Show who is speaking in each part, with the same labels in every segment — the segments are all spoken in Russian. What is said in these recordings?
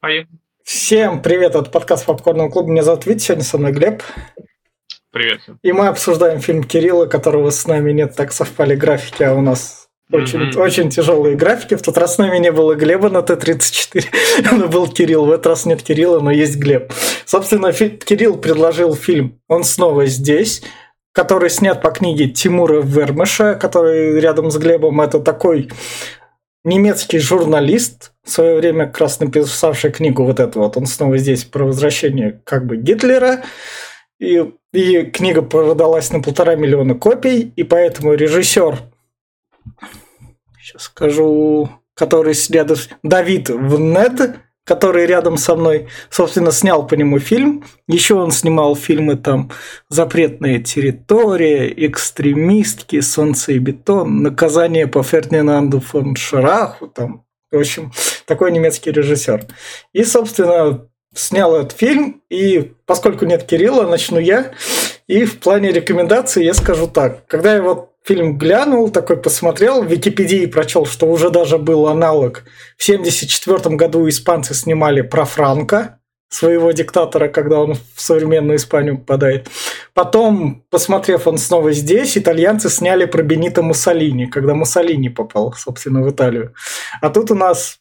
Speaker 1: Поехали.
Speaker 2: Всем привет, это подкаст Попкорного клуба. Меня зовут Витя, сегодня со мной Глеб.
Speaker 1: Привет.
Speaker 2: И мы обсуждаем фильм Кирилла, которого с нами нет, так совпали графики, а у нас очень, mm-hmm. очень тяжелые графики. В тот раз с нами не было Глеба на Т-34, но был Кирилл. В этот раз нет Кирилла, но есть Глеб. Собственно, Кирилл предложил фильм «Он снова здесь», который снят по книге Тимура Вермеша, который рядом с Глебом. Это такой немецкий журналист, в свое время как раз написавший книгу вот эту вот, он снова здесь про возвращение как бы Гитлера, и, и книга продалась на полтора миллиона копий, и поэтому режиссер, сейчас скажу, который рядом, Давид Внед, который рядом со мной, собственно, снял по нему фильм. Еще он снимал фильмы там «Запретная территория», «Экстремистки», «Солнце и бетон», «Наказание по Фердинанду фон Шараху», там, в общем, такой немецкий режиссер. И, собственно, снял этот фильм, и поскольку нет Кирилла, начну я. И в плане рекомендаций я скажу так. Когда я вот фильм глянул, такой посмотрел, в Википедии прочел, что уже даже был аналог. В 1974 году испанцы снимали про Франка, своего диктатора, когда он в современную Испанию попадает. Потом, посмотрев он снова здесь, итальянцы сняли про Бенита Муссолини, когда Муссолини попал, собственно, в Италию. А тут у нас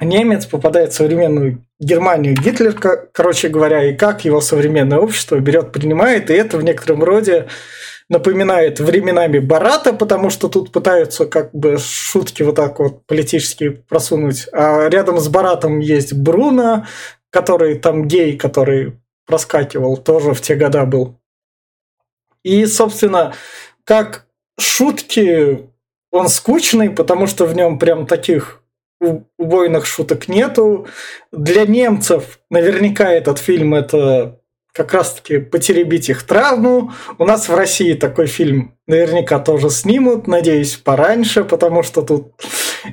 Speaker 2: немец попадает в современную Германию Гитлер, короче говоря, и как его современное общество берет, принимает, и это в некотором роде напоминает временами Барата, потому что тут пытаются как бы шутки вот так вот политически просунуть. А рядом с Баратом есть Бруно, который там гей, который проскакивал, тоже в те года был. И, собственно, как шутки, он скучный, потому что в нем прям таких убойных шуток нету. Для немцев наверняка этот фильм это как раз-таки потеребить их травму. У нас в России такой фильм наверняка тоже снимут, надеюсь, пораньше, потому что тут,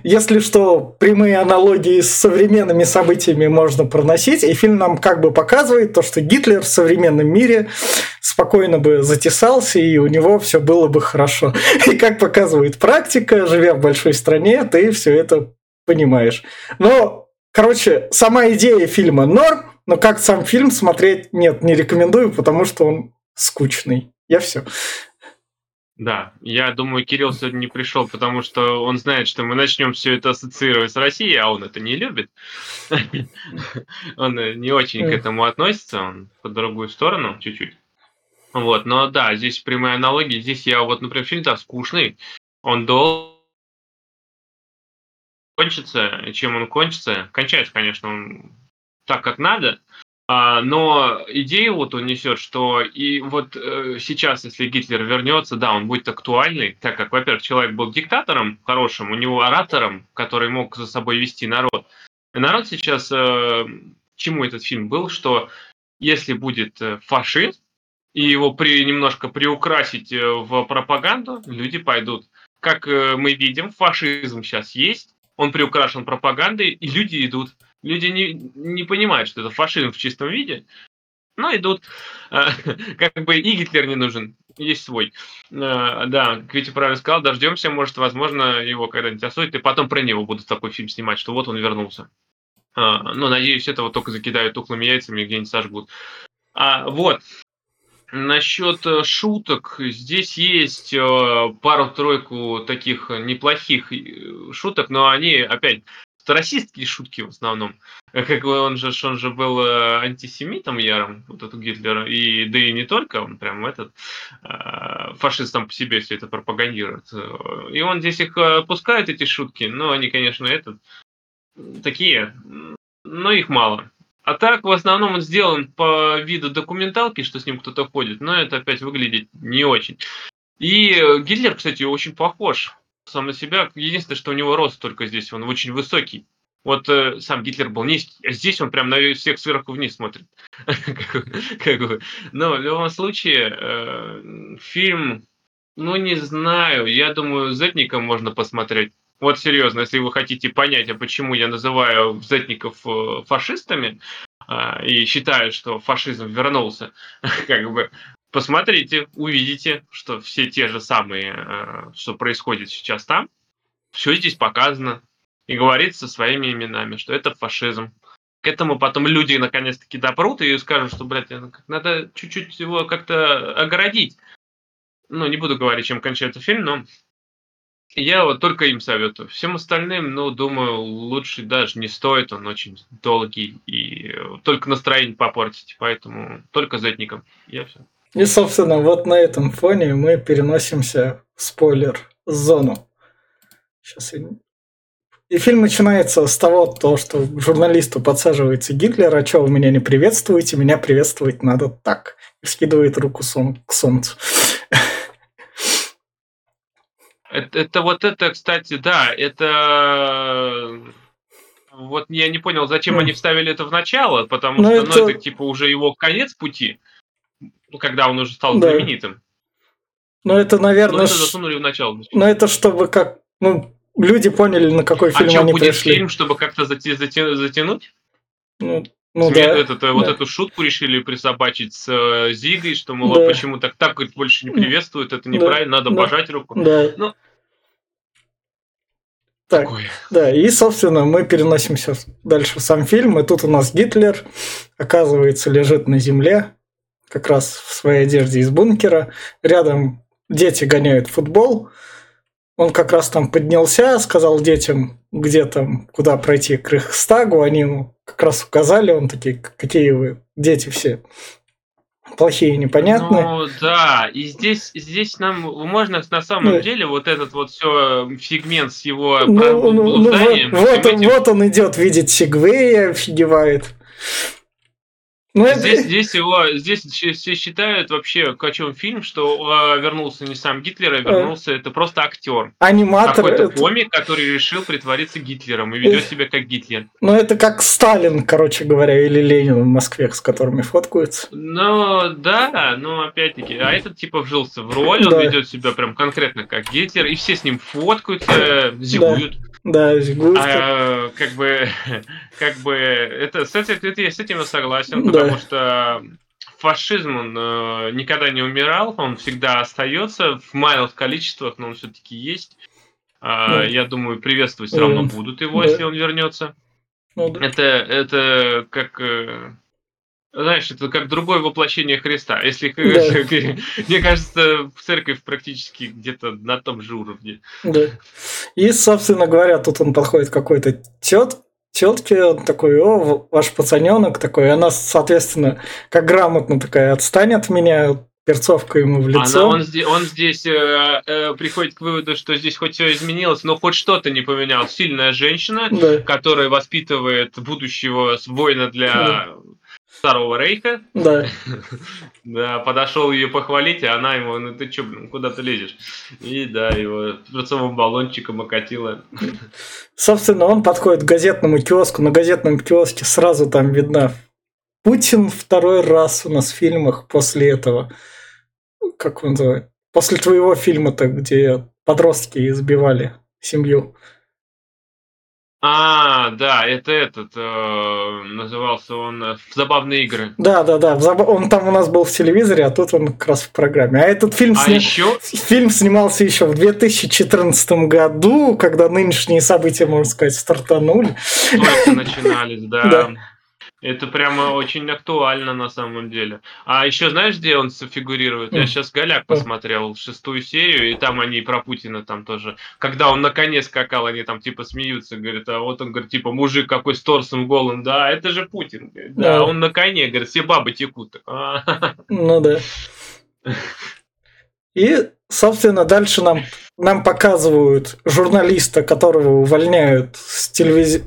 Speaker 2: если что, прямые аналогии с современными событиями можно проносить, и фильм нам как бы показывает то, что Гитлер в современном мире спокойно бы затесался, и у него все было бы хорошо. И как показывает практика, живя в большой стране, ты все это понимаешь. Но, короче, сама идея фильма норм, но как сам фильм смотреть, нет, не рекомендую, потому что он скучный. Я все.
Speaker 1: Да, я думаю, Кирилл сегодня не пришел, потому что он знает, что мы начнем все это ассоциировать с Россией, а он это не любит. Он не очень к этому относится, он по другую сторону чуть-чуть. Вот, но да, здесь прямые аналогии. Здесь я вот, например, фильм да, скучный, он должен кончится, чем он кончится. Кончается, конечно, он так, как надо, а, но идею вот он несет, что и вот э, сейчас, если Гитлер вернется, да, он будет актуальный, так как, во-первых, человек был диктатором хорошим, у него оратором, который мог за собой вести народ. И народ сейчас, э, чему этот фильм был, что если будет э, фашист, и его при, немножко приукрасить в пропаганду, люди пойдут. Как мы видим, фашизм сейчас есть, он приукрашен пропагандой, и люди идут. Люди не, не понимают, что это фашизм в чистом виде, но идут. А, как бы и Гитлер не нужен, есть свой. А, да, Квити правильно сказал, дождемся, может, возможно, его когда-нибудь осудят, и потом про него будут такой фильм снимать, что вот он вернулся. А, но, надеюсь, этого только закидают тухлыми яйцами и где-нибудь сожгут. А, вот. Насчет э, шуток, здесь есть э, пару-тройку таких неплохих э, шуток, но они, опять, расистские шутки в основном. Как он же, он же был антисемитом ярым, вот этот Гитлер, и да и не только, он прям этот фашист сам по себе все это пропагандирует. И он здесь их пускает, эти шутки, но они, конечно, этот, такие, но их мало. А так, в основном, он сделан по виду документалки, что с ним кто-то ходит, но это опять выглядит не очень. И э, Гитлер, кстати, очень похож сам на себя. Единственное, что у него рост только здесь, он очень высокий. Вот э, сам Гитлер был низкий, а здесь он прям на всех сверху вниз смотрит. Но в любом случае, э, фильм, ну не знаю, я думаю, Зетником можно посмотреть. Вот серьезно, если вы хотите понять, а почему я называю зетников э, фашистами а, и считаю, что фашизм вернулся, как бы посмотрите, увидите, что все те же самые, э, что происходит сейчас там, все здесь показано и говорится своими именами, что это фашизм. к этому потом люди наконец-таки допрут и скажут, что, блядь, надо чуть-чуть его как-то огородить. Ну, не буду говорить, чем кончается фильм, но я вот только им советую. Всем остальным, ну, думаю, лучше даже не стоит, он очень долгий и только настроение попортить, поэтому только зетником. Я все.
Speaker 2: И, собственно, вот на этом фоне мы переносимся в спойлер-зону. Сейчас я... И фильм начинается с того, то, что журналисту подсаживается Гитлер, а что вы меня не приветствуете, меня приветствовать надо так. И скидывает руку сон... к солнцу.
Speaker 1: Это, это вот это, кстати, да, это вот я не понял, зачем mm. они вставили это в начало, потому Но ну, что это... Ну, это типа уже его конец пути, когда он уже стал да. знаменитым.
Speaker 2: Ну это, наверное, Но
Speaker 1: это засунули в начало.
Speaker 2: Но это чтобы как, ну люди поняли, на какой а фильм а они будет пришли. фильм,
Speaker 1: чтобы как-то зати- зати- затянуть?
Speaker 2: Ну, ну да.
Speaker 1: Этот, да. Вот эту шутку решили присобачить с э, Зигой, что, мол, да. почему так так говорит, больше не приветствуют, это неправильно, да. надо да. пожать руку.
Speaker 2: Да. Ну, так, Такое. да, и, собственно, мы переносимся дальше в сам фильм, и тут у нас Гитлер, оказывается, лежит на земле, как раз в своей одежде из бункера. Рядом дети гоняют футбол. Он как раз там поднялся, сказал детям, где там, куда пройти к Рейхстагу. Они ему как раз указали, он такие, какие вы дети все плохие, непонятные.
Speaker 1: Ну да, и здесь, здесь нам можно на самом ну, деле вот этот вот все фигмент с его
Speaker 2: ну, ну, ну, вот, он, вот он идет, видит Сигвея, офигевает.
Speaker 1: Ну, здесь, это... здесь его, здесь все считают вообще, о чем фильм, что а, вернулся не сам Гитлер, а вернулся а. это просто актер.
Speaker 2: Аниматор.
Speaker 1: Какой-то это... комик, который решил притвориться Гитлером и ведет э... себя как Гитлер.
Speaker 2: Ну, это как Сталин, короче говоря, или Ленин в Москве, с которыми фоткаются.
Speaker 1: Ну, да, но опять-таки, а этот типа вжился в роль, да. он ведет себя прям конкретно как Гитлер, и все с ним фоткаются, зигуют. Да.
Speaker 2: Да, жгут.
Speaker 1: А, как бы, как бы, это, с этим, это, я с этим согласен, да. потому что фашизм, он э, никогда не умирал, он всегда остается в малых количествах, но он все-таки есть. А, да. Я думаю, приветствовать все равно будут его, да. если он вернется. Ну, да. Это, это как э, знаешь, это как другое воплощение Христа. Если, да. мне кажется, в церковь практически где-то на том же уровне.
Speaker 2: Да. И, собственно говоря, тут он подходит какой-то тет, тетке, он такой, о, ваш пацаненок такой, она, соответственно, как грамотно такая, отстань от меня, перцовка ему в лицо.
Speaker 1: Она, он, здесь, он здесь э, э, приходит к выводу, что здесь хоть все изменилось, но хоть что-то не поменялось. Сильная женщина, да. которая воспитывает будущего воина для да. Старого Рейха.
Speaker 2: Да.
Speaker 1: да, подошел ее похвалить, а она ему, ну ты что, блин, куда ты лезешь? И да, его перцовым баллончиком окатила.
Speaker 2: Собственно, он подходит к газетному киоску. На газетном киоске сразу там видно Путин второй раз у нас в фильмах после этого. Как он называет? После твоего фильма-то, где подростки избивали семью.
Speaker 1: А, да, это этот э, назывался он э, «Забавные игры».
Speaker 2: Да, да, да. Он там у нас был в телевизоре, а тут он как раз в программе. А этот фильм,
Speaker 1: а сня... еще?
Speaker 2: фильм снимался еще в 2014 году, когда нынешние события, можно сказать, стартанули.
Speaker 1: Только начинались, да. Это прямо очень актуально на самом деле. А еще знаешь, где он фигурирует? Я сейчас Голяк посмотрел шестую серию, и там они про Путина там тоже. Когда он на коне скакал, они там типа смеются, говорят, а вот он говорит, типа, мужик какой с торсом голым, да, это же Путин. Говорит, да, да, он на коне, говорит, все бабы текут.
Speaker 2: Ну да. И, собственно, дальше нам, нам показывают журналиста, которого увольняют с телевизии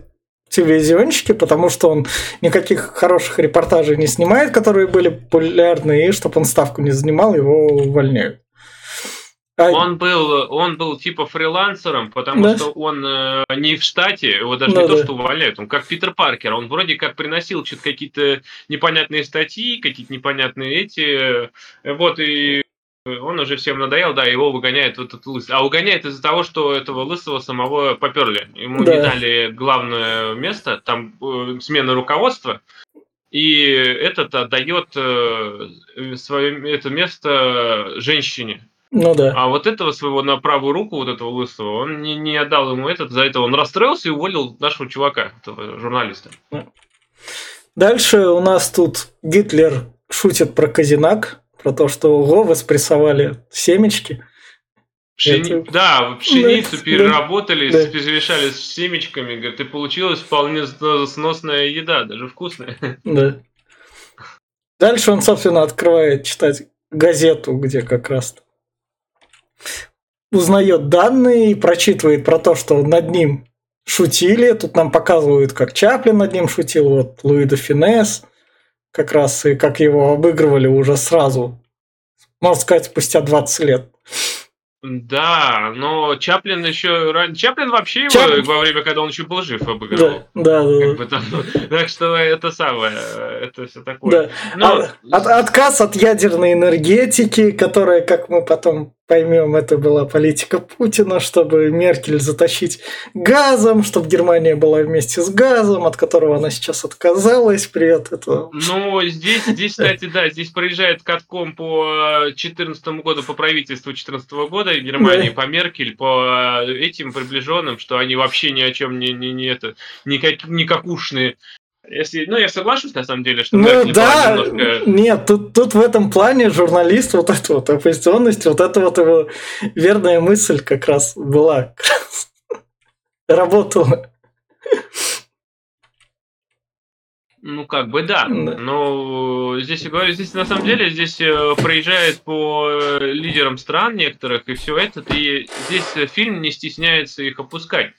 Speaker 2: телевизионщики, потому что он никаких хороших репортажей не снимает, которые были популярны, и чтобы он ставку не занимал, его увольняют.
Speaker 1: А... Он был, он был типа фрилансером, потому да? что он э, не в штате, его даже да, не да. то, что увольняют, он как Питер Паркер, он вроде как приносил что-то какие-то непонятные статьи, какие-то непонятные эти, э, вот, и он уже всем надоел, да, его выгоняет вот этот лысый. А угоняет из-за того, что этого лысого самого поперли. Ему да. не дали главное место, там э, смена руководства, и этот отдает э, свое это место женщине.
Speaker 2: Ну да.
Speaker 1: А вот этого своего на правую руку, вот этого лысого, он не, не отдал ему этот, за это он расстроился и уволил нашего чувака, этого журналиста.
Speaker 2: Дальше у нас тут Гитлер шутит про Казинак, про то, что ого, вы спрессовали семечки.
Speaker 1: Пшени...
Speaker 2: Это-
Speaker 1: Да, пшеницу
Speaker 2: Да,
Speaker 1: переработали,
Speaker 2: да.
Speaker 1: перемешали с семечками, говорит, и получилась вполне сно- сносная еда, даже вкусная.
Speaker 2: Да. Дальше он, собственно, открывает читать газету, где как раз узнает данные и прочитывает про то, что над ним шутили. Тут нам показывают, как Чаплин над ним шутил, вот Луи де Финес, как раз и как его обыгрывали уже сразу, можно сказать, спустя 20 лет.
Speaker 1: Да, но Чаплин еще... Чаплин вообще его
Speaker 2: Чап-
Speaker 1: во время, когда он еще был жив, обыгрывал.
Speaker 2: Да, да, да.
Speaker 1: Как бы там, так что это самое, это все такое.
Speaker 2: Да.
Speaker 1: Но-
Speaker 2: А- от- отказ от ядерной энергетики, которая, как мы потом поймем, это была политика Путина, чтобы Меркель затащить газом, чтобы Германия была вместе с газом, от которого она сейчас отказалась. Привет, это...
Speaker 1: Ну, здесь, здесь, кстати, да, здесь проезжает катком по 2014 году, по правительству 2014 года Германии,
Speaker 2: Да.
Speaker 1: по Меркель, по этим приближенным, что они вообще ни о чем не, не, не это, никак, никакушные. Если, ну, я соглашусь, на самом деле, что
Speaker 2: Ну да,
Speaker 1: немножко...
Speaker 2: нет, тут, тут в этом плане журналист, вот эта вот оппозиционность, вот это вот его верная мысль как раз была. как раз Работала.
Speaker 1: Ну, как бы да. Но здесь, я говорю, здесь на самом деле здесь э, проезжает по э, лидерам стран некоторых и все это, и здесь э, фильм не стесняется их опускать.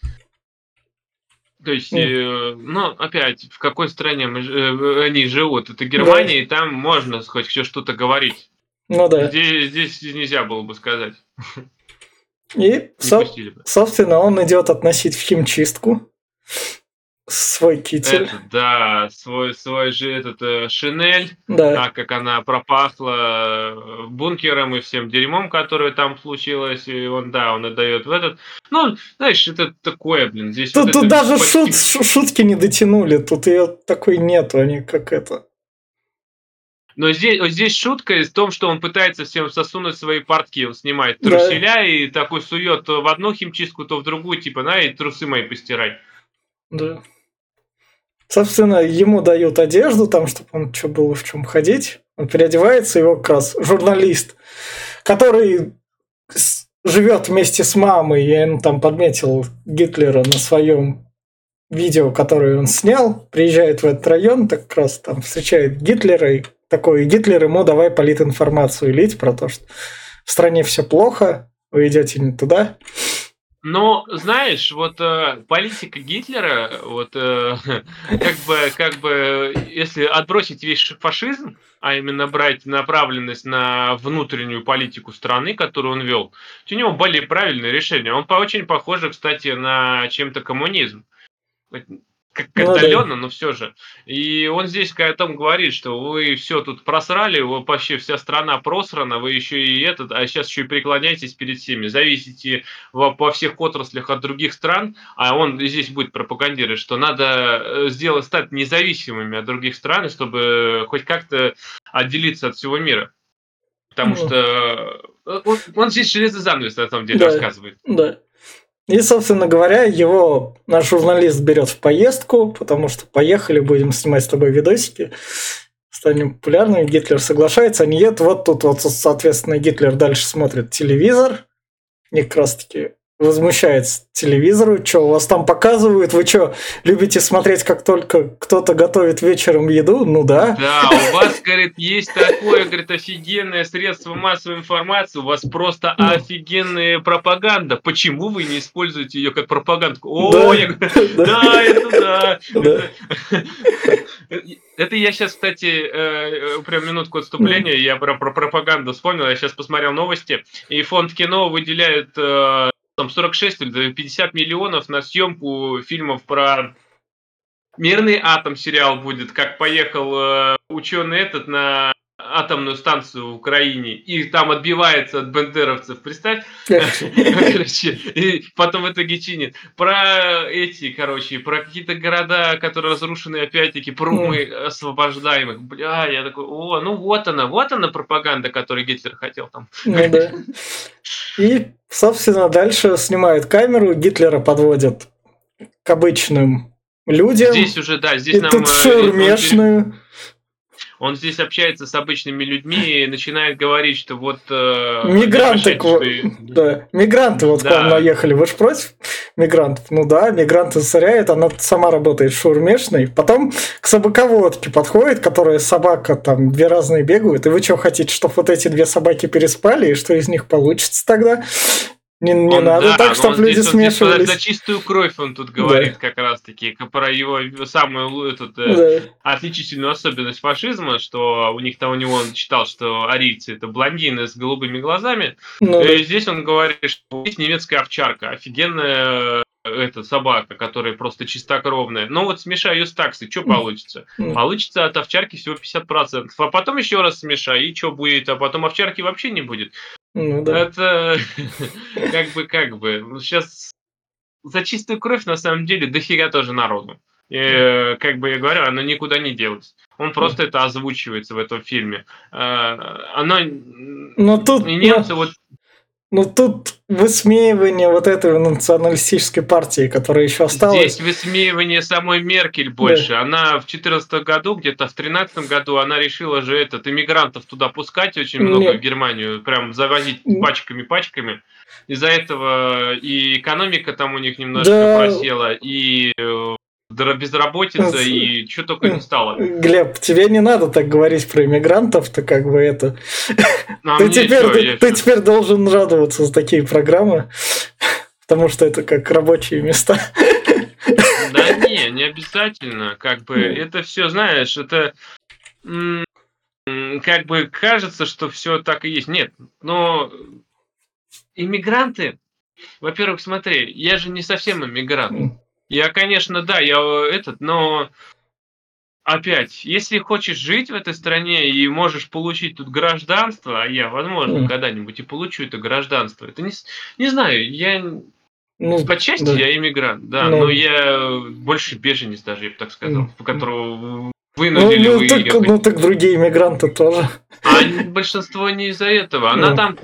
Speaker 1: То есть, э, ну, опять, в какой стране мы, э, они живут? Это Германия, и там можно хоть что-то говорить.
Speaker 2: Ну да.
Speaker 1: Здесь, здесь нельзя было бы сказать.
Speaker 2: И, со-
Speaker 1: бы.
Speaker 2: собственно, он идет относить в химчистку свой китель.
Speaker 1: Это, да, свой, свой же этот э, шинель.
Speaker 2: Да.
Speaker 1: так как она пропахла э, бункером и всем дерьмом, которое там случилось, и он, да, он отдает в этот. Ну, знаешь, это такое, блин, здесь
Speaker 2: Тут,
Speaker 1: вот
Speaker 2: тут даже
Speaker 1: почти-
Speaker 2: шут, шу- шутки не дотянули, тут ее такой нету, они как это.
Speaker 1: Но здесь, здесь шутка в том, что он пытается всем засунуть свои портки, он снимает
Speaker 2: Да.
Speaker 1: труселя и такой сует то в одну химчистку, то в другую, типа, на, и трусы мои постирай.
Speaker 2: Да. Собственно, ему дают одежду, там, чтобы он что было в чем ходить. Он переодевается, его как раз журналист, который живет вместе с мамой, и он там подметил Гитлера на своем видео, которое он снял, приезжает в этот район, так как раз там встречает Гитлера, и такой Гитлер ему давай политинформацию лить про то, что в стране все плохо, вы идете не туда.
Speaker 1: Но, знаешь, вот э, политика Гитлера, вот э, как бы, как бы, если отбросить весь фашизм, а именно брать направленность на внутреннюю политику страны, которую он вел, у него были правильные решения. Он по очень похож, кстати, на чем-то коммунизм. Как
Speaker 2: Ну да.
Speaker 1: отдаленно, но все же. И он здесь о том говорит, что вы все тут просрали, вы вообще вся страна просрана, вы еще и этот, а сейчас еще и преклоняетесь перед всеми, зависите во, во всех отраслях от других стран, а он здесь будет пропагандировать, что надо э, сделать, стать независимыми от других стран, чтобы хоть как-то отделиться от всего мира. Потому
Speaker 2: Ну.
Speaker 1: что э, он, он здесь железный занавес, на самом деле,
Speaker 2: Да.
Speaker 1: рассказывает.
Speaker 2: Да. И, собственно говоря, его наш журналист берет в поездку, потому что поехали, будем снимать с тобой видосики, станем популярными. Гитлер соглашается, они едут. Вот тут вот, соответственно, Гитлер дальше смотрит телевизор. И как раз таки возмущается телевизору. Что, у вас там показывают? Вы что, любите смотреть, как только кто-то готовит вечером еду? Ну да.
Speaker 1: Да, у вас, говорит, есть такое, говорит, офигенное средство массовой информации, у вас просто офигенная пропаганда. Почему вы не используете ее как пропаганду? О,
Speaker 2: Да.
Speaker 1: я говорю, да, это да.
Speaker 2: Да.
Speaker 1: Это я сейчас, кстати, э, прям минутку отступления, я про, про пропаганду вспомнил, я сейчас посмотрел новости, и фонд кино выделяет э, там 46 или 50 миллионов на съемку фильмов про Мирный атом сериал будет, как поехал э, ученый этот на атомную станцию в Украине и там отбивается от бандеровцев, представь. И потом в итоге чинит. Про эти, короче, про какие-то города, которые разрушены опять-таки, про освобождаем их. Бля, я такой, о, ну вот она, вот она пропаганда, которую Гитлер хотел там.
Speaker 2: Ну да. И, собственно, дальше снимают камеру, Гитлера подводят к обычным людям.
Speaker 1: Здесь уже, да, здесь
Speaker 2: и
Speaker 1: нам...
Speaker 2: тут
Speaker 1: э,
Speaker 2: шаурмешную.
Speaker 1: Он здесь общается с обычными людьми и начинает говорить, что вот... э,
Speaker 2: Мигранты, к
Speaker 1: что
Speaker 2: да, мигранты вот к
Speaker 1: Да.
Speaker 2: вам наехали, вы же против мигрантов? Ну да, мигранты засоряют, она сама работает шаурмешной. Потом к собаководке подходит, которая собака, там две разные бегают, и вы что хотите, чтобы вот эти две собаки переспали, и что из них получится тогда? Не, не
Speaker 1: Он-
Speaker 2: надо
Speaker 1: да,
Speaker 2: так, чтобы люди
Speaker 1: здесь
Speaker 2: смешивались.
Speaker 1: За чистую кровь он тут говорит как раз-таки про его самую этот, э,
Speaker 2: Да.
Speaker 1: отличительную особенность фашизма, что у них там у него он читал, что арийцы это блондины с голубыми глазами.
Speaker 2: Ну, да.
Speaker 1: И здесь он говорит, что есть немецкая овчарка, офигенная э, эта собака, которая просто чистокровная. Но вот смешай ее с таксой, что получится?
Speaker 2: Мгм.
Speaker 1: Получится от овчарки всего 50%. А потом еще раз смешай, и что будет? А потом овчарки вообще не будет.
Speaker 2: Ну да.
Speaker 1: Это как бы, как бы. Сейчас за чистую кровь на самом деле дофига тоже народу. И, э, как бы я говорю, оно никуда не делось. Он просто это озвучивается в этом фильме. Э, Оно...
Speaker 2: Но тут,
Speaker 1: И немцы вот...
Speaker 2: ну, тут высмеивание вот этой националистической партии, которая еще осталась.
Speaker 1: Здесь высмеивание самой Меркель больше. Она в 2014 году, где-то в 2013 году, она решила же этот иммигрантов туда пускать очень много
Speaker 2: Нет.
Speaker 1: в Германию, прям завозить пачками-пачками. Из-за этого и экономика там у них немножко
Speaker 2: Да.
Speaker 1: просела, и э, безработица, и что только не стало.
Speaker 2: Глеб, тебе не надо так говорить про иммигрантов, ты как бы это...
Speaker 1: А
Speaker 2: ты, теперь,
Speaker 1: чё,
Speaker 2: ты, ты теперь должен радоваться за такие программы, потому что это как рабочие места.
Speaker 1: Да не, не обязательно. Как бы это все, знаешь, это как бы кажется, что все так и есть. Нет, но иммигранты, во-первых, смотри, я же не совсем иммигрант. Я, конечно, да, я э, этот, но опять, если хочешь жить в этой стране и можешь получить тут гражданство, а я, возможно,
Speaker 2: Мгм.
Speaker 1: когда-нибудь и получу это гражданство, это не, не знаю, я
Speaker 2: Ну,
Speaker 1: по части
Speaker 2: да.
Speaker 1: я иммигрант, да,
Speaker 2: Ну.
Speaker 1: но я больше беженец даже, я бы так сказал,
Speaker 2: Мгм.
Speaker 1: по которого
Speaker 2: ну,
Speaker 1: вынудили
Speaker 2: ну, так,
Speaker 1: выехать.
Speaker 2: ну, так другие иммигранты тоже.
Speaker 1: А большинство не из-за этого. Она
Speaker 2: Ну.
Speaker 1: там,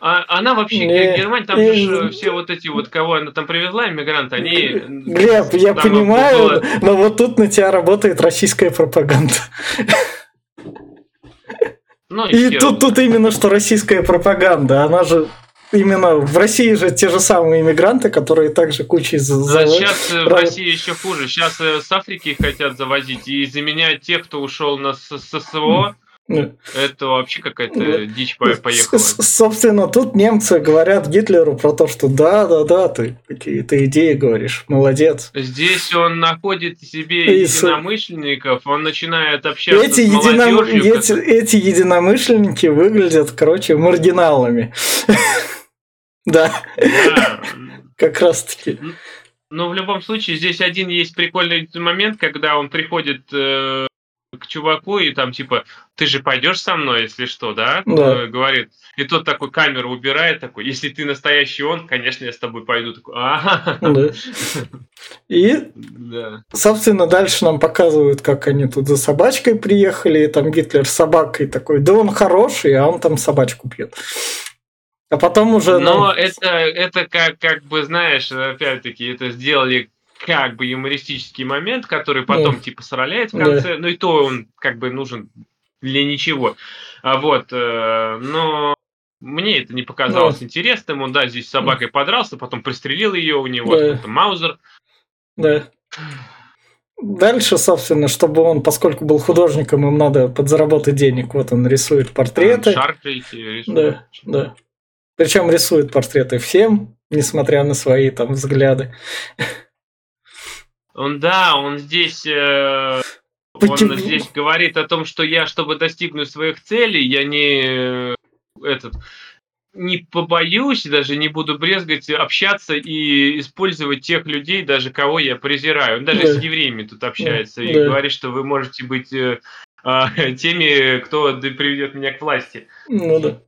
Speaker 1: а- она вообще,
Speaker 2: Не,
Speaker 1: Германия, там
Speaker 2: не,
Speaker 1: же все вот эти вот, кого она там привезла, иммигранты, они...
Speaker 2: Глеб, я понимаю,
Speaker 1: было-
Speaker 2: но вот тут на тебя работает российская пропаганда.
Speaker 1: Ну,
Speaker 2: И
Speaker 1: хер
Speaker 2: тут, тут именно что российская пропаганда. Она же именно в России же те же самые иммигранты, которые также кучей за- за-
Speaker 1: Сейчас в
Speaker 2: Ра-
Speaker 1: России еще хуже. Сейчас с Африки хотят завозить и заменять тех, кто ушел на ССО.
Speaker 2: Ну,
Speaker 1: Это вообще какая-то дичь по- поехала.
Speaker 2: Собственно, тут немцы говорят Гитлеру про то, что да, да, да, ты какие-то идеи говоришь, молодец.
Speaker 1: Здесь он находит себе единомышленников, он начинает общаться
Speaker 2: Эти,
Speaker 1: с молодежью.
Speaker 2: эти, эти единомышленники выглядят, короче, маргиналами. Да,
Speaker 1: Да.
Speaker 2: как раз таки.
Speaker 1: Но в любом случае, здесь один есть прикольный момент, когда он приходит э, к чуваку и там типа, ты же пойдешь со мной, если что, да?
Speaker 2: Да.
Speaker 1: Говорит. И тот такой камеру убирает, такой, если ты настоящий он, конечно, я с тобой пойду. Такой.
Speaker 2: Да. И
Speaker 1: Да.
Speaker 2: Собственно, дальше нам показывают, как они тут за собачкой приехали, и там Гитлер с собакой такой, да он хороший, а он там собачку пьет. А потом уже...
Speaker 1: Но
Speaker 2: ну,
Speaker 1: это, это как, как бы, знаешь, опять-таки, это сделали как бы юмористический момент, который потом
Speaker 2: Да.
Speaker 1: типа сраляет в конце, ну и то он как бы нужен для ничего. А вот, э, но мне это не показалось интересным. Он, да, здесь с собакой подрался, потом пристрелил ее, у него
Speaker 2: Да.
Speaker 1: это Маузер.
Speaker 2: Да. Дальше, собственно, чтобы он, поскольку был художником, им надо подзаработать денег. Вот он рисует портреты.
Speaker 1: Шарфы эти рисует.
Speaker 2: Да, да. Причем рисует портреты всем, несмотря на свои там взгляды.
Speaker 1: Он, да, он здесь... э,
Speaker 2: Почему?
Speaker 1: Он здесь говорит о том, что я, чтобы достигнуть своих целей, я не э, этот не побоюсь, даже не буду брезгать общаться и использовать тех людей, даже кого я презираю. Он даже
Speaker 2: Да.
Speaker 1: с евреями тут общается и
Speaker 2: Да.
Speaker 1: говорит, что вы можете быть э, а, теми, кто приведет меня к власти.
Speaker 2: Ну да.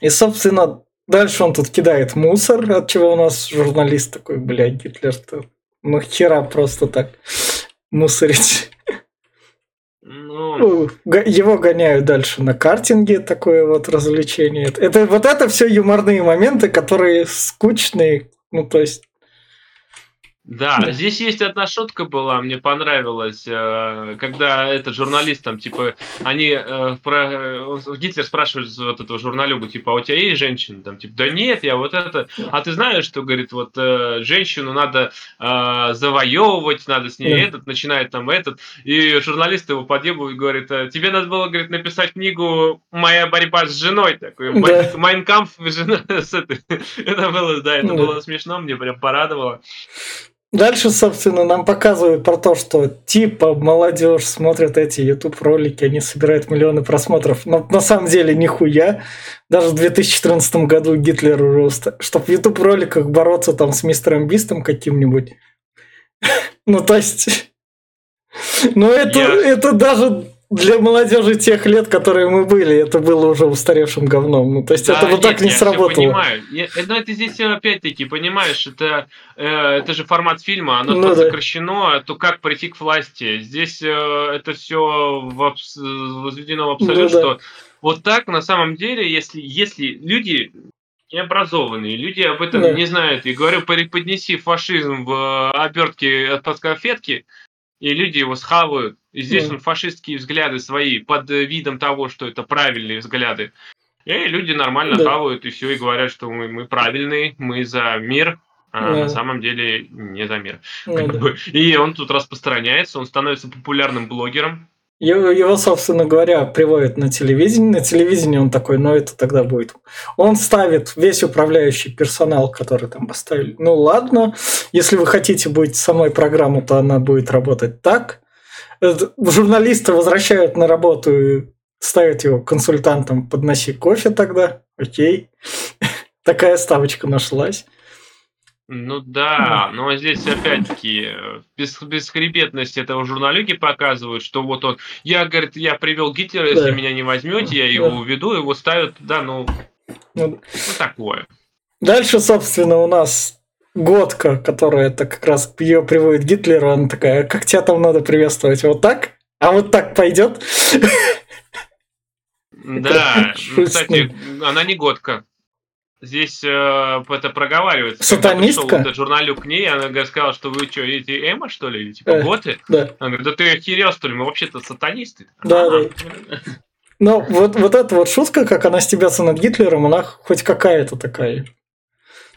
Speaker 2: И, собственно, дальше он тут кидает мусор, от чего у нас журналист такой, блядь, Гитлер-то ну хера просто так мусорить.
Speaker 1: Ну,
Speaker 2: Ну, Его гоняют дальше на картинге, такое вот развлечение. Это вот это все юморные моменты, которые скучные, ну то есть
Speaker 1: Да, здесь есть одна шутка была, мне понравилась, э, когда этот журналист там, типа, они, э, про, Гитлер спрашивает вот этого журналюгу, типа, а у тебя есть женщина? Там, типа, да нет, я вот это, а ты знаешь, что, говорит, вот э, женщину надо завоевывать, надо с ней да. этот, начинает там этот, и журналист его подъебывает, говорит, тебе надо было, говорит, написать книгу «Моя борьба с женой», такой, да. «Майнкамп» с этой, это было, да, это да. было смешно, мне прям порадовало.
Speaker 2: Дальше, собственно, нам показывают про то, что типа молодежь смотрит эти YouTube ролики, они собирают миллионы просмотров. Но на самом деле нихуя. Даже в 2014 году Гитлер уже, чтобы в YouTube роликах бороться там с мистером Бистом каким-нибудь. Ну, то есть... Ну, это, это даже для молодежи тех лет, которые мы были, это было уже устаревшим говном. Ну, то есть да, это вот так не я сработало.
Speaker 1: понимаю. Я, но это здесь опять-таки, понимаешь, это, э, это же формат фильма, оно ну, то да. сокращено, то как прийти к власти. Здесь э, это все возведено в абсолют, ну, да. что вот так на самом деле, если, если люди необразованные, люди об этом да. не знают, и говорю, преподнеси фашизм в обертке от конфетки, и люди его схавают. И здесь mm. он фашистские взгляды свои под видом того, что это правильные взгляды. И люди нормально да. хавают и все, и говорят, что мы, мы правильные, мы за мир, а да. на самом деле не за мир. Ну, да. И он тут распространяется, он становится популярным блогером,
Speaker 2: его, собственно говоря, приводят на телевидение. На телевидении он такой, но это тогда будет. Он ставит весь управляющий персонал, который там поставили. Ну ладно, если вы хотите быть самой программу, то она будет работать так. Журналисты возвращают на работу и ставят его консультантом, подноси кофе тогда. Окей. Такая ставочка нашлась.
Speaker 1: Ну да, но здесь опять-таки без, бесхребетность этого журналюги показывают, что вот он, я, говорит, я привел Гитлера, если да. меня не возьмете, я его да. уведу, его ставят, да, ну, ну, такое.
Speaker 2: Дальше, собственно, у нас Годка, которая это как раз ее приводит Гитлеру, она такая, как тебя там надо приветствовать, вот так? А вот так пойдет?
Speaker 1: Да, ну, кстати, она не Годка. Здесь э, это проговаривается.
Speaker 2: Сатанистка? Когда
Speaker 1: пришел журналю к ней, она сказала, что вы что, эти Эма, что ли? Типа э, готы? Да. Она говорит, да ты охерел, что ли? Мы вообще-то сатанисты.
Speaker 2: Да, да. Ну, вот, вот эта вот шутка, как она стебется над Гитлером, она хоть какая-то такая.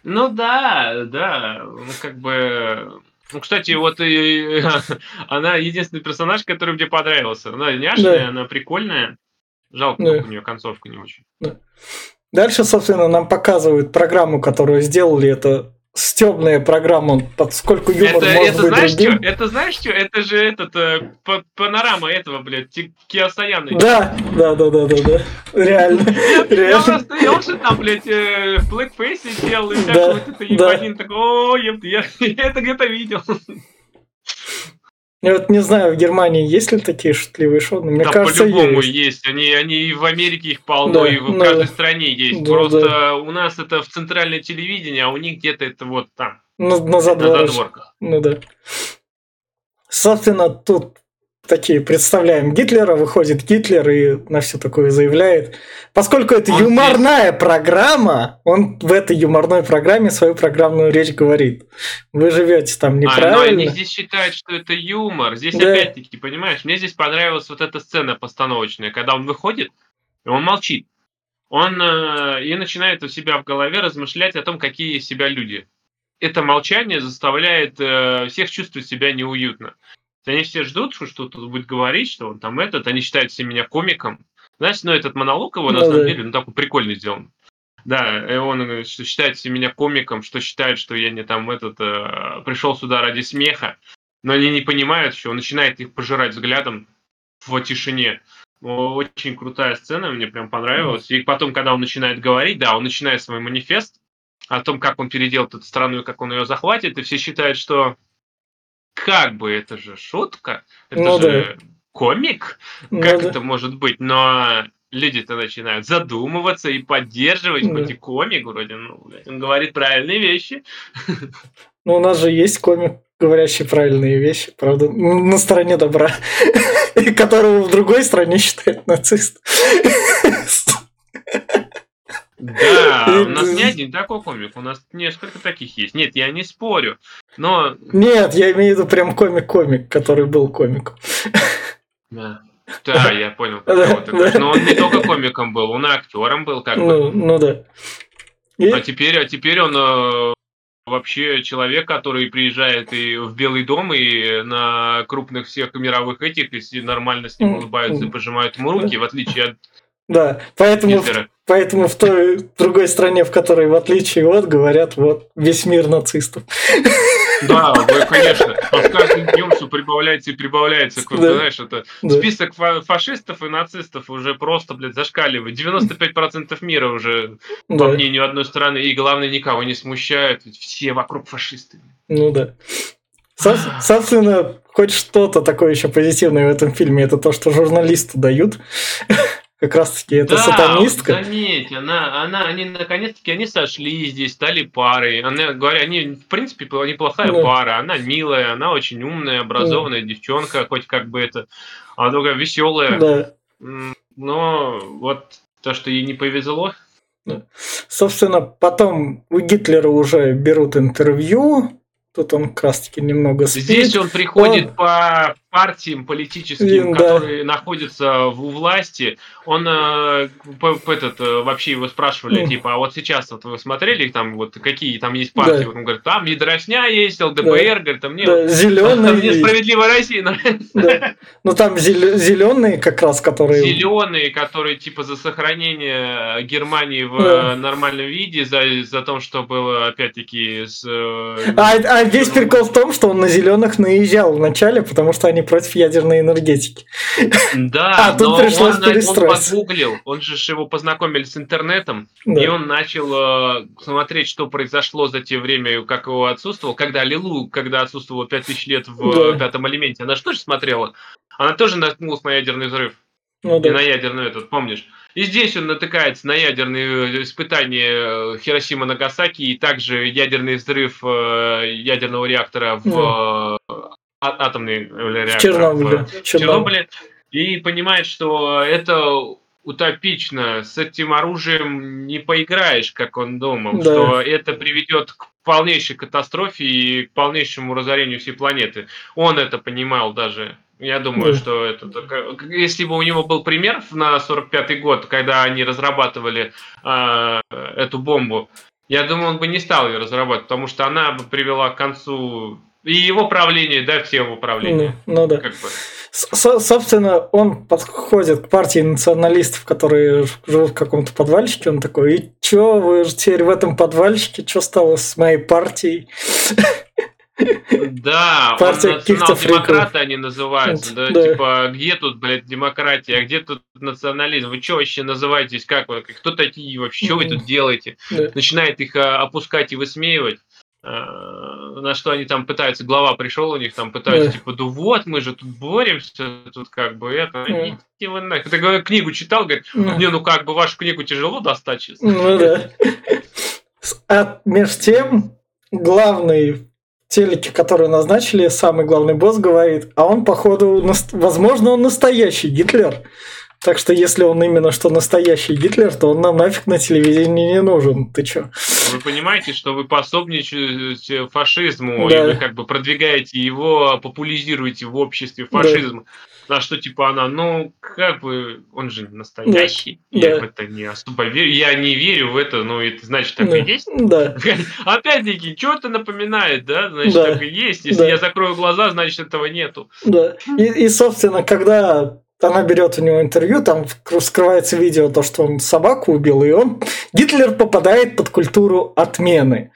Speaker 1: Ну да, да. Ну, как бы... Ну, кстати, вот и, она единственный персонаж, который мне понравился. Она няшная, да. она прикольная. Жалко, да. у нее концовка не очень. Да.
Speaker 2: Дальше, собственно, нам показывают программу, которую сделали. Это стебная программа, поскольку юмор
Speaker 1: это, может это быть знаешь другим. Что? Это знаешь что? Это же этот э, панорама этого, блядь, Киосаяна.
Speaker 2: Да, да, да, да, да, да. Реально.
Speaker 1: Я просто, я уже там, блядь, в Blackface делал, и всякое вот это ебанин, такой, о, я это где-то видел.
Speaker 2: Я вот не знаю, в Германии есть ли такие шутливые шоу, но мне да, кажется,
Speaker 1: по-любому есть. есть. Они, они и в Америке их полно, да, и в да, каждой стране есть. Да, Просто да. у нас это в центральное телевидение, а у них где-то это вот там.
Speaker 2: На, на задворках. Ну да. Собственно, тут такие представляем Гитлера, выходит Гитлер и на все такое заявляет. Поскольку это он юморная здесь... программа, он в этой юморной программе свою программную речь говорит. Вы живете там неправильно. А,
Speaker 1: они здесь считают, что это юмор. Здесь да. опять-таки, понимаешь, мне здесь понравилась вот эта сцена постановочная, когда он выходит, и он молчит. Он э, и начинает у себя в голове размышлять о том, какие из себя люди. Это молчание заставляет э, всех чувствовать себя неуютно. Они все ждут, что что-то будет говорить, что он там этот, они считают все меня комиком. Знаешь, ну этот монолог его, на самом да. деле, ну такой прикольный сделан. Да, и он что считает меня комиком, что считает, что я не там этот э, пришел сюда ради смеха, но они не понимают, что он начинает их пожирать взглядом в тишине. Очень крутая сцена, мне прям понравилась. И потом, когда он начинает говорить, да, он начинает свой манифест о том, как он переделает эту страну и как он ее захватит, и все считают, что как бы это же шутка, это ну, же да. комик, ну, как да. это может быть, но люди-то начинают задумываться и поддерживать, да. хоть и комик вроде, ну, он говорит правильные вещи.
Speaker 2: Ну, у нас же есть комик, говорящий правильные вещи, правда, на стороне добра, которого в другой стране считают нацист.
Speaker 1: Да, у нас не один такой комик, у нас несколько таких есть. Нет, я не спорю, но...
Speaker 2: Нет, я имею в виду прям комик-комик, который был комиком.
Speaker 1: Да. Да, я понял, говоришь. Но он не только комиком был, он и актером был как
Speaker 2: ну,
Speaker 1: бы.
Speaker 2: Ну да.
Speaker 1: И... А теперь, а теперь он э, вообще человек, который приезжает и в Белый дом, и на крупных всех мировых этих, и нормально с ним улыбаются и пожимают ему руки, в отличие от
Speaker 2: да, поэтому, поэтому в той другой стране, в которой, в отличие от, говорят, вот весь мир нацистов.
Speaker 1: Да, конечно. А с каждым днем все прибавляется и прибавляется. Как, да. Знаешь, это да. список фашистов и нацистов уже просто, блядь, зашкаливает. 95% мира уже, да. по мнению одной страны, и главное, никого не смущает. Ведь все вокруг фашисты.
Speaker 2: Ну да. Собственно, хоть что-то такое еще позитивное в этом фильме, это то, что журналисты дают как раз-таки это да, сатанистка.
Speaker 1: заметь, она, она, они наконец-таки они сошли здесь, стали парой. Она, говоря, они, в принципе, неплохая да. пара. Она милая, она очень умная, образованная да. девчонка, хоть как бы это, она такая веселая. Да. Но вот то, что ей не повезло.
Speaker 2: Да. Собственно, потом у Гитлера уже берут интервью, Тут он как раз таки немного
Speaker 1: спит. Здесь он приходит он... по партиям политическим, да. которые находятся у власти. Он э, этот, э, вообще его спрашивали, mm. типа, а вот сейчас вот вы смотрели, там вот какие там есть партии? Да. Вот он говорит, там Ядросня есть, ЛДПР, да. говорит, а мне, да.
Speaker 2: Зеленые.
Speaker 1: мне справедливая Россия нравится. Да.
Speaker 2: Ну там зеленые как раз, которые...
Speaker 1: Зеленые, которые типа за сохранение Германии в да. нормальном виде, за, за то, что было опять-таки с...
Speaker 2: Э, а, а весь прикол в том, что он на зеленых наезжал вначале, потому что они против ядерной энергетики.
Speaker 1: Да, а тут пришлось он, перестроиться. Он погуглил, он же его познакомили с интернетом, да. и он начал э, смотреть, что произошло за те время, как его отсутствовал, когда Лилу, когда отсутствовало 5000 лет в да. пятом элементе, она же тоже смотрела? Она тоже наткнулась на ядерный взрыв. Ну, да. И на ядерный этот, помнишь? И здесь он натыкается на ядерные испытания Хиросима Нагасаки и также ядерный взрыв э, ядерного реактора в mm. атомный реактор в Чернобыле. В Чернобыле. И понимает, что это утопично, с этим оружием не поиграешь, как он думал, да. что это приведет к полнейшей катастрофе и к полнейшему разорению всей планеты. Он это понимал даже. Я думаю, да. что это если бы у него был пример на 45-й год, когда они разрабатывали э, эту бомбу, я думаю, он бы не стал ее разрабатывать, потому что она бы привела к концу и его правление, да, все его правление.
Speaker 2: Ну, ну да. Как бы. Собственно, он подходит к партии националистов, которые живут в каком-то подвальчике. Он такой, и чё, вы теперь в этом подвальчике, что стало с моей партией?
Speaker 1: Да, Партия национал-демократы они называются, да, да, типа, где тут, блядь, демократия, а где тут национализм, вы что вообще называетесь, как вы, кто такие вообще, что вы тут делаете? Да. Начинает их а, опускать и высмеивать. А, на что они там пытаются, глава пришел у них, там пытаются, типа, да вот, мы же тут боремся, тут как бы это, идите вы нахер. Ты книгу читал, говорит, не, ну как бы вашу книгу тяжело достать, честно.
Speaker 2: Ну да. А между тем, главный телеке, который назначили, самый главный босс говорит, а он, походу, возможно, он настоящий Гитлер. Так что если он именно что настоящий Гитлер, то он нам нафиг на телевидении не нужен. Ты чё?
Speaker 1: Вы понимаете, что вы пособничаете фашизму, да. и вы как бы продвигаете его, популяризируете в обществе фашизм. Да на что типа она, ну, как бы, он же настоящий, да. я да. в это не особо верю, я не верю в это, но это значит так да. и есть.
Speaker 2: Да.
Speaker 1: Опять-таки, что это напоминает, да, значит да. так и есть, если да. я закрою глаза, значит этого нету.
Speaker 2: Да, и, и собственно, когда она берет у него интервью, там скрывается видео, то, что он собаку убил, и он, Гитлер попадает под культуру отмены.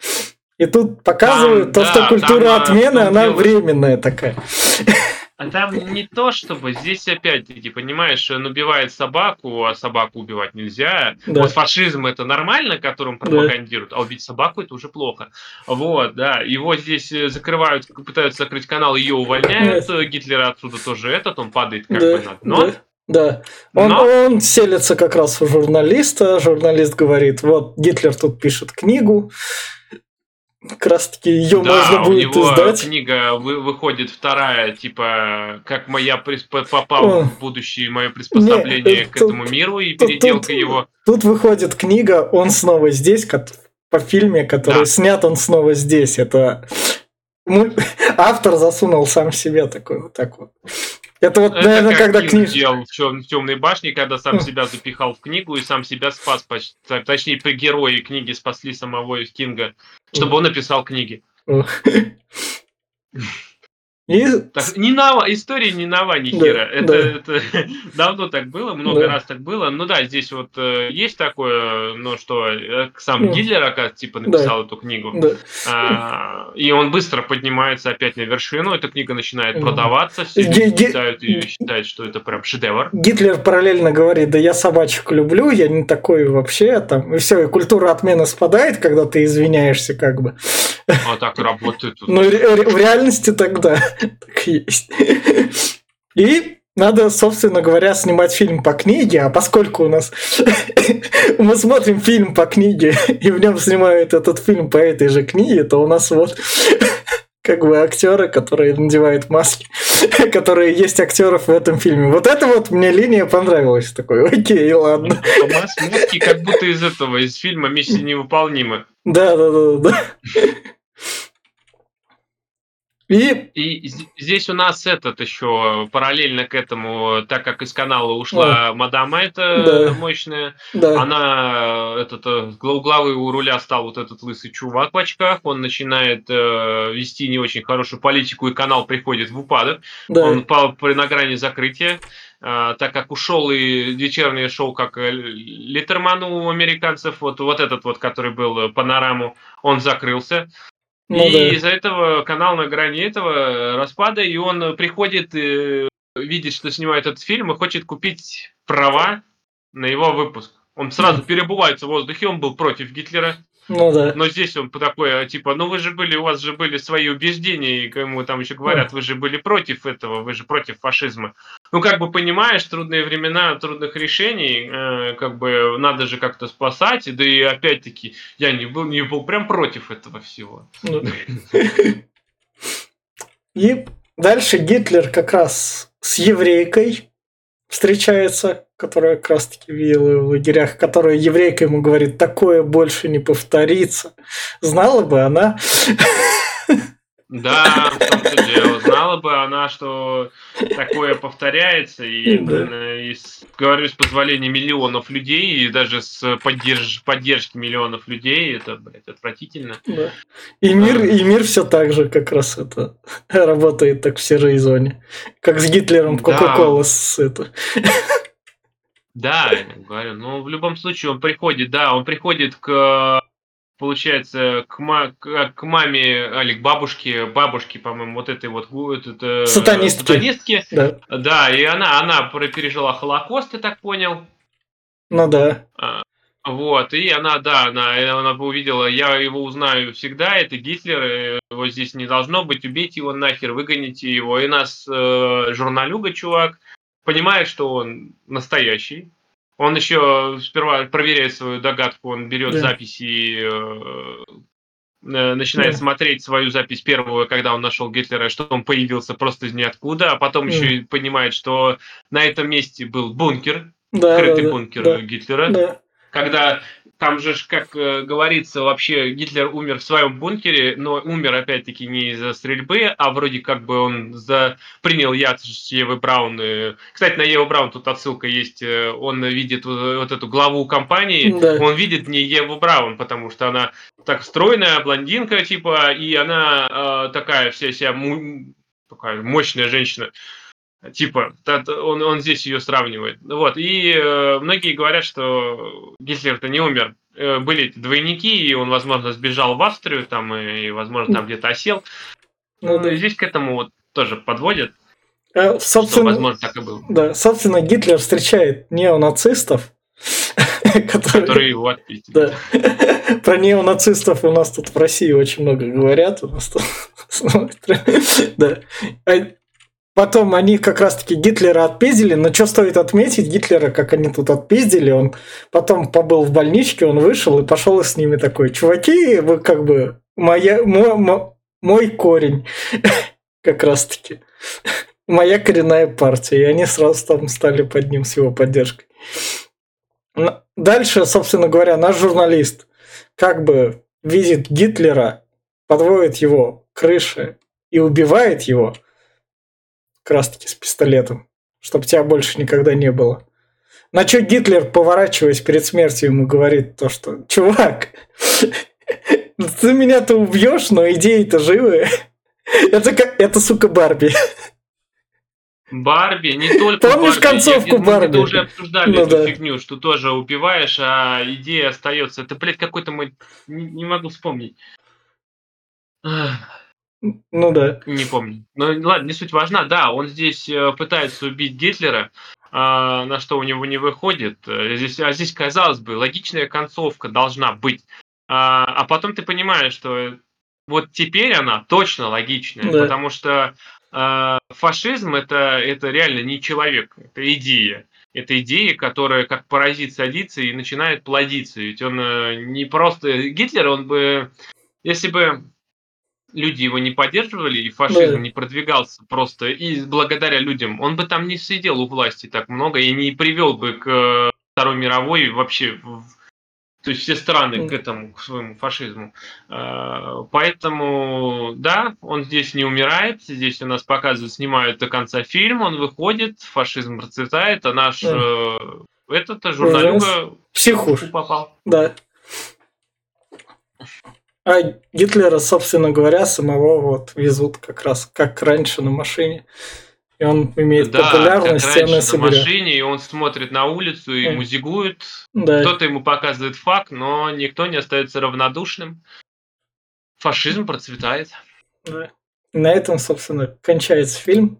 Speaker 2: И тут показывают там, то, да, что культура там, отмены, она делает... временная такая.
Speaker 1: А там не то, чтобы здесь опять-таки, понимаешь, он убивает собаку, а собаку убивать нельзя. Да. Вот фашизм это нормально, которым пропагандируют, да. а убить собаку это уже плохо. Вот, да. Его здесь э, закрывают, пытаются закрыть канал, ее увольняют, да. Гитлера отсюда тоже этот, он падает как да. бы на дно.
Speaker 2: Да. Да, он, Но... он селится как раз у журналиста. Журналист говорит: вот Гитлер тут пишет книгу, как раз таки ее
Speaker 1: Да,
Speaker 2: можно
Speaker 1: у
Speaker 2: будет
Speaker 1: него
Speaker 2: издать.
Speaker 1: книга вы- выходит вторая, типа, как моя присп- попал
Speaker 2: О.
Speaker 1: в будущее мое приспособление
Speaker 2: Не,
Speaker 1: к
Speaker 2: тут-
Speaker 1: этому миру и
Speaker 2: тут-
Speaker 1: переделка
Speaker 2: тут-
Speaker 1: его.
Speaker 2: Тут выходит книга, он снова здесь, кот- по фильме, который
Speaker 1: Да.
Speaker 2: снят, он снова здесь. Это автор засунул сам себе такой вот так вот. Это вот,
Speaker 1: Это
Speaker 2: наверное,
Speaker 1: как
Speaker 2: когда книжка...
Speaker 1: делал в темной башне, когда сам себя запихал в книгу и сам себя спас. Точнее, при герои книги спасли самого Кинга, чтобы он написал книги.
Speaker 2: И
Speaker 1: Так, не нова, история не нова, ни
Speaker 2: Да,
Speaker 1: хера. Это,
Speaker 2: да.
Speaker 1: это давно так было, много
Speaker 2: Да.
Speaker 1: раз так было. Ну да, здесь вот э, есть такое, ну что, э, сам
Speaker 2: Ну.
Speaker 1: Гитлер, оказывается, типа написал эту книгу.
Speaker 2: да.
Speaker 1: А, и он быстро поднимается опять на вершину. Эта книга начинает продаваться. Все
Speaker 2: ге-
Speaker 1: читают и считают, что это прям шедевр.
Speaker 2: Гитлер параллельно говорит, да я собачек люблю, я не такой вообще, там, и все, и культура отмены спадает, когда ты извиняешься, как бы.
Speaker 1: А так работает.
Speaker 2: ре- в реальности тогда так есть. И надо, собственно говоря, снимать фильм по книге, а поскольку у нас мы смотрим фильм по книге, и в нем снимают этот фильм по этой же книге, то у нас вот как бы актеры, которые надевают маски, которые есть актеров в этом фильме. Вот это вот мне линия понравилась. Такой, окей, ладно.
Speaker 1: Мас- Маски как будто из этого, из фильма «Миссия невыполнима».
Speaker 2: Да, да, да, да. И
Speaker 1: И здесь у нас этот еще параллельно к этому, так как из канала ушла мадама эта
Speaker 2: Да.
Speaker 1: мощная,
Speaker 2: да,
Speaker 1: она этот э, гла- у главы у руля стал вот этот лысый чувак в очках, он начинает э, вести не очень хорошую политику, и канал приходит в упадок.
Speaker 2: да,
Speaker 1: Он по, при- на грани закрытия, а, так как ушел и вечернее шоу, как э, Литерман у американцев, вот, вот этот вот, который был э, панораму, он закрылся.
Speaker 2: Ну
Speaker 1: и
Speaker 2: да.
Speaker 1: из-за этого канал на грани этого э, распада, и он э, приходит, э, видит, что снимает этот фильм, и хочет купить права на его выпуск. Он сразу перебывается в воздухе, он был против Гитлера,
Speaker 2: Ну да.
Speaker 1: но здесь он такой, типа, ну вы же были, у вас же были свои убеждения, и кому там еще говорят, вы же были против этого, вы же против фашизма. Ну, как бы понимаешь, трудные времена, трудных решений, э, как бы надо же как-то спасать, да и опять-таки, я не был, не был прям против этого всего.
Speaker 2: Ну. И дальше Гитлер как раз с еврейкой встречается, которая как раз таки видела в лагерях, которая еврейка ему говорит, такое больше не повторится. Знала бы она.
Speaker 1: Да, в том-то дело. Знала бы она, что такое повторяется, и,
Speaker 2: Да.
Speaker 1: э, и с- говорю, с позволения миллионов людей, и даже с поддерж- поддержки миллионов людей, это, блядь, отвратительно.
Speaker 2: Да. И мир, и мир все так же как раз это работает так в серой зоне. Как с Гитлером
Speaker 1: Да.
Speaker 2: Кока-Кола с это.
Speaker 1: Да, говорю, ну, в любом случае он приходит, да, он приходит к, получается, к, ма- к, маме, или к бабушке, бабушке, по-моему, вот этой вот, гу- этот, э,
Speaker 2: Сатанистки. Да.
Speaker 1: Да, и она, она пережила Холокост, я так понял.
Speaker 2: Ну да.
Speaker 1: А, Вот, и она, да, она, она бы увидела, я его узнаю всегда, это Гитлер, э, его здесь не должно быть, убейте его нахер, выгоните его. И нас э, журналюга, чувак, понимает, что он настоящий. Он еще сперва проверяет свою догадку, он берет
Speaker 2: Да.
Speaker 1: записи, э, э, начинает
Speaker 2: Да.
Speaker 1: смотреть свою запись первую, когда он нашел Гитлера, что он появился просто из ниоткуда, а потом
Speaker 2: Да.
Speaker 1: еще и понимает, что на этом месте был бункер,
Speaker 2: Да,
Speaker 1: скрытый
Speaker 2: да, да,
Speaker 1: бункер
Speaker 2: да,
Speaker 1: Гитлера
Speaker 2: да.
Speaker 1: когда там же, как э, говорится, вообще Гитлер умер в своем бункере, но умер опять-таки не из-за стрельбы, а вроде как бы он за... принял яд с Евы Браун. э. Кстати, на Еву Браун тут отсылка есть. э, Он видит вот, эту главу компании,
Speaker 2: Да.
Speaker 1: он видит не Еву Браун, потому что она так стройная, блондинка, типа, и она э, такая вся вся му- такая мощная женщина. Типа, он, он здесь ее сравнивает. Вот. И э, многие говорят, что Гитлер-то не умер. Э, были двойники, и он, возможно, сбежал в Австрию, там, и, возможно, там где-то осел.
Speaker 2: Ну да.
Speaker 1: Здесь к этому вот тоже подводят,
Speaker 2: А,
Speaker 1: что,
Speaker 2: собственно,
Speaker 1: возможно, так и было.
Speaker 2: да, собственно, Гитлер встречает неонацистов, которые...
Speaker 1: Которые его отпиздили.
Speaker 2: Да. Про неонацистов у нас тут в России очень много говорят. У нас тут... Да. Потом они как раз-таки Гитлера отпиздили, но что стоит отметить, Гитлера, как они тут отпиздили, он потом побыл в больничке, он вышел и пошел с ними такой, чуваки, вы как бы моя, мой, мой корень как раз-таки. Моя коренная партия. И они сразу там стали под ним с его поддержкой. Дальше, собственно говоря, наш журналист как бы видит Гитлера, подводит его к крыше и убивает его как раз-таки с пистолетом, чтобы тебя больше никогда не было. На что Гитлер, поворачиваясь перед смертью, ему говорит то, что «Чувак, ты меня-то убьешь, но идеи-то живые». Это, это, сука, Барби.
Speaker 1: Барби, не только
Speaker 2: Помнишь
Speaker 1: Барби.
Speaker 2: концовку
Speaker 1: Я,
Speaker 2: Барби?
Speaker 1: Мы уже обсуждали
Speaker 2: ну,
Speaker 1: эту
Speaker 2: да.
Speaker 1: фигню, что тоже убиваешь, а идея остается. Это, блядь, какой-то мой... Не, не могу вспомнить.
Speaker 2: Ну да.
Speaker 1: Не помню. Ну ладно, не суть важна. Да, он здесь э, пытается убить Гитлера, а, на что у него не выходит. Э, здесь, а здесь, казалось бы, логичная концовка должна быть. А, а потом ты понимаешь, что вот теперь она точно логичная,
Speaker 2: Да.
Speaker 1: потому что э, фашизм это, это реально не человек, это идея. Это идея, которая как паразит садится и начинает плодиться. Ведь он э, не просто... Гитлер, он бы... Если бы люди его не поддерживали, и фашизм
Speaker 2: Да.
Speaker 1: не продвигался просто и благодаря людям, он бы там не сидел у власти так много и не привел бы к э, Второй мировой вообще, то есть все страны к этому, к своему фашизму. Э, Поэтому, да, он здесь не умирает, здесь у нас показывают, снимают до конца фильм, он выходит, фашизм процветает, а наш
Speaker 2: Да.
Speaker 1: э, этот журналюга
Speaker 2: Психуш.
Speaker 1: попал.
Speaker 2: Да. А Гитлера, собственно говоря, самого вот везут как раз как раньше на машине. И он имеет
Speaker 1: Да, как
Speaker 2: популярность, она
Speaker 1: раньше на машине, и он смотрит на улицу и
Speaker 2: Мгм.
Speaker 1: музикует.
Speaker 2: Да.
Speaker 1: Кто-то ему показывает факт, но никто не остается равнодушным. Фашизм процветает.
Speaker 2: Да. И на этом, собственно, кончается фильм.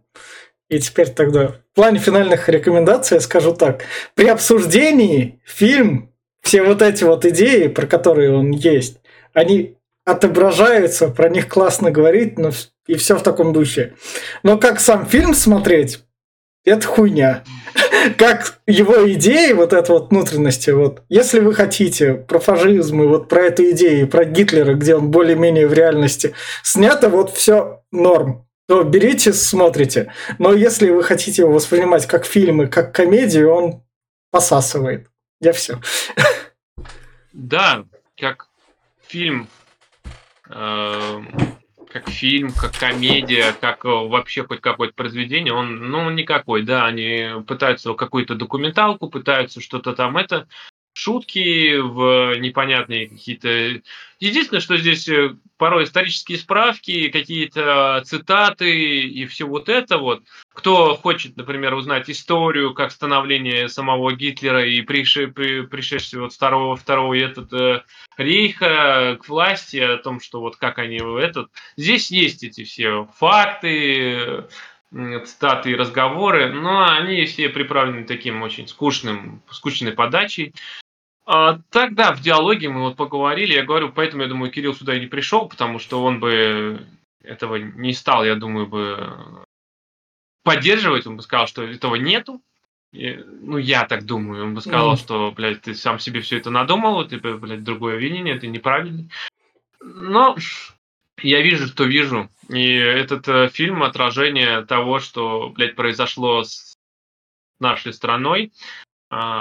Speaker 2: И теперь тогда в плане финальных рекомендаций я скажу так. При обсуждении фильм, все вот эти вот идеи, про которые он есть, они отображаются, про них классно говорить, но и все в таком духе. Но как сам фильм смотреть, это хуйня. Как его идеи, вот это вот внутренности, вот, если вы хотите про фашизм и вот про эту идею, про Гитлера, где он более-менее в реальности снято, вот все норм. То берите, смотрите. Но если вы хотите его воспринимать как фильм и как комедию, он посасывает. Я все.
Speaker 1: Да, как фильм, э, как фильм, как комедия, как э, вообще хоть какое-то произведение, он, ну, никакой, да, они пытаются какую-то документалку, пытаются что-то там это, шутки в непонятные какие-то... Единственное, что здесь э, порой исторические справки, какие-то цитаты и все вот это вот. Кто хочет, например, узнать историю, как становление самого Гитлера и приши- при- пришествие вот второго, второго этот, э, рейха к власти, о том, что вот как они этот... Здесь есть эти все факты, м, цитаты и разговоры, но они все приправлены таким очень скучным, скучной подачей. А, так, да, в диалоге мы вот поговорили, я говорю, поэтому, я думаю, Кирилл сюда и не пришел, потому что он бы этого не стал, я думаю, бы поддерживать, он бы сказал, что этого нету. И, ну, я так думаю, он бы сказал,
Speaker 2: Мгм.
Speaker 1: что, блядь, ты сам себе все это надумал, ты, блядь, другое видение, ты неправильный. Но я вижу, что вижу. И этот э, фильм отражение того, что, блядь, произошло с нашей страной,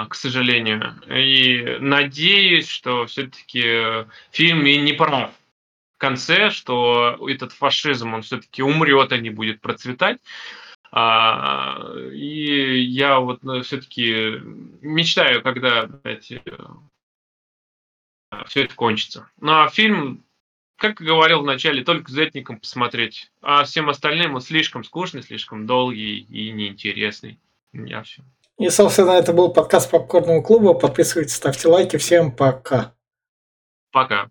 Speaker 1: к сожалению. И надеюсь, что все-таки фильм и не прав в конце, что этот фашизм, он все-таки умрет, а не будет процветать. А, и я вот все-таки мечтаю, когда все это кончится. Ну а фильм, как и говорил вначале, только с этником посмотреть. А всем остальным он слишком скучный, слишком долгий и неинтересный. Я все.
Speaker 2: И, собственно, это был подкаст Попкорного клуба. Подписывайтесь, ставьте лайки. Всем пока.
Speaker 1: Пока.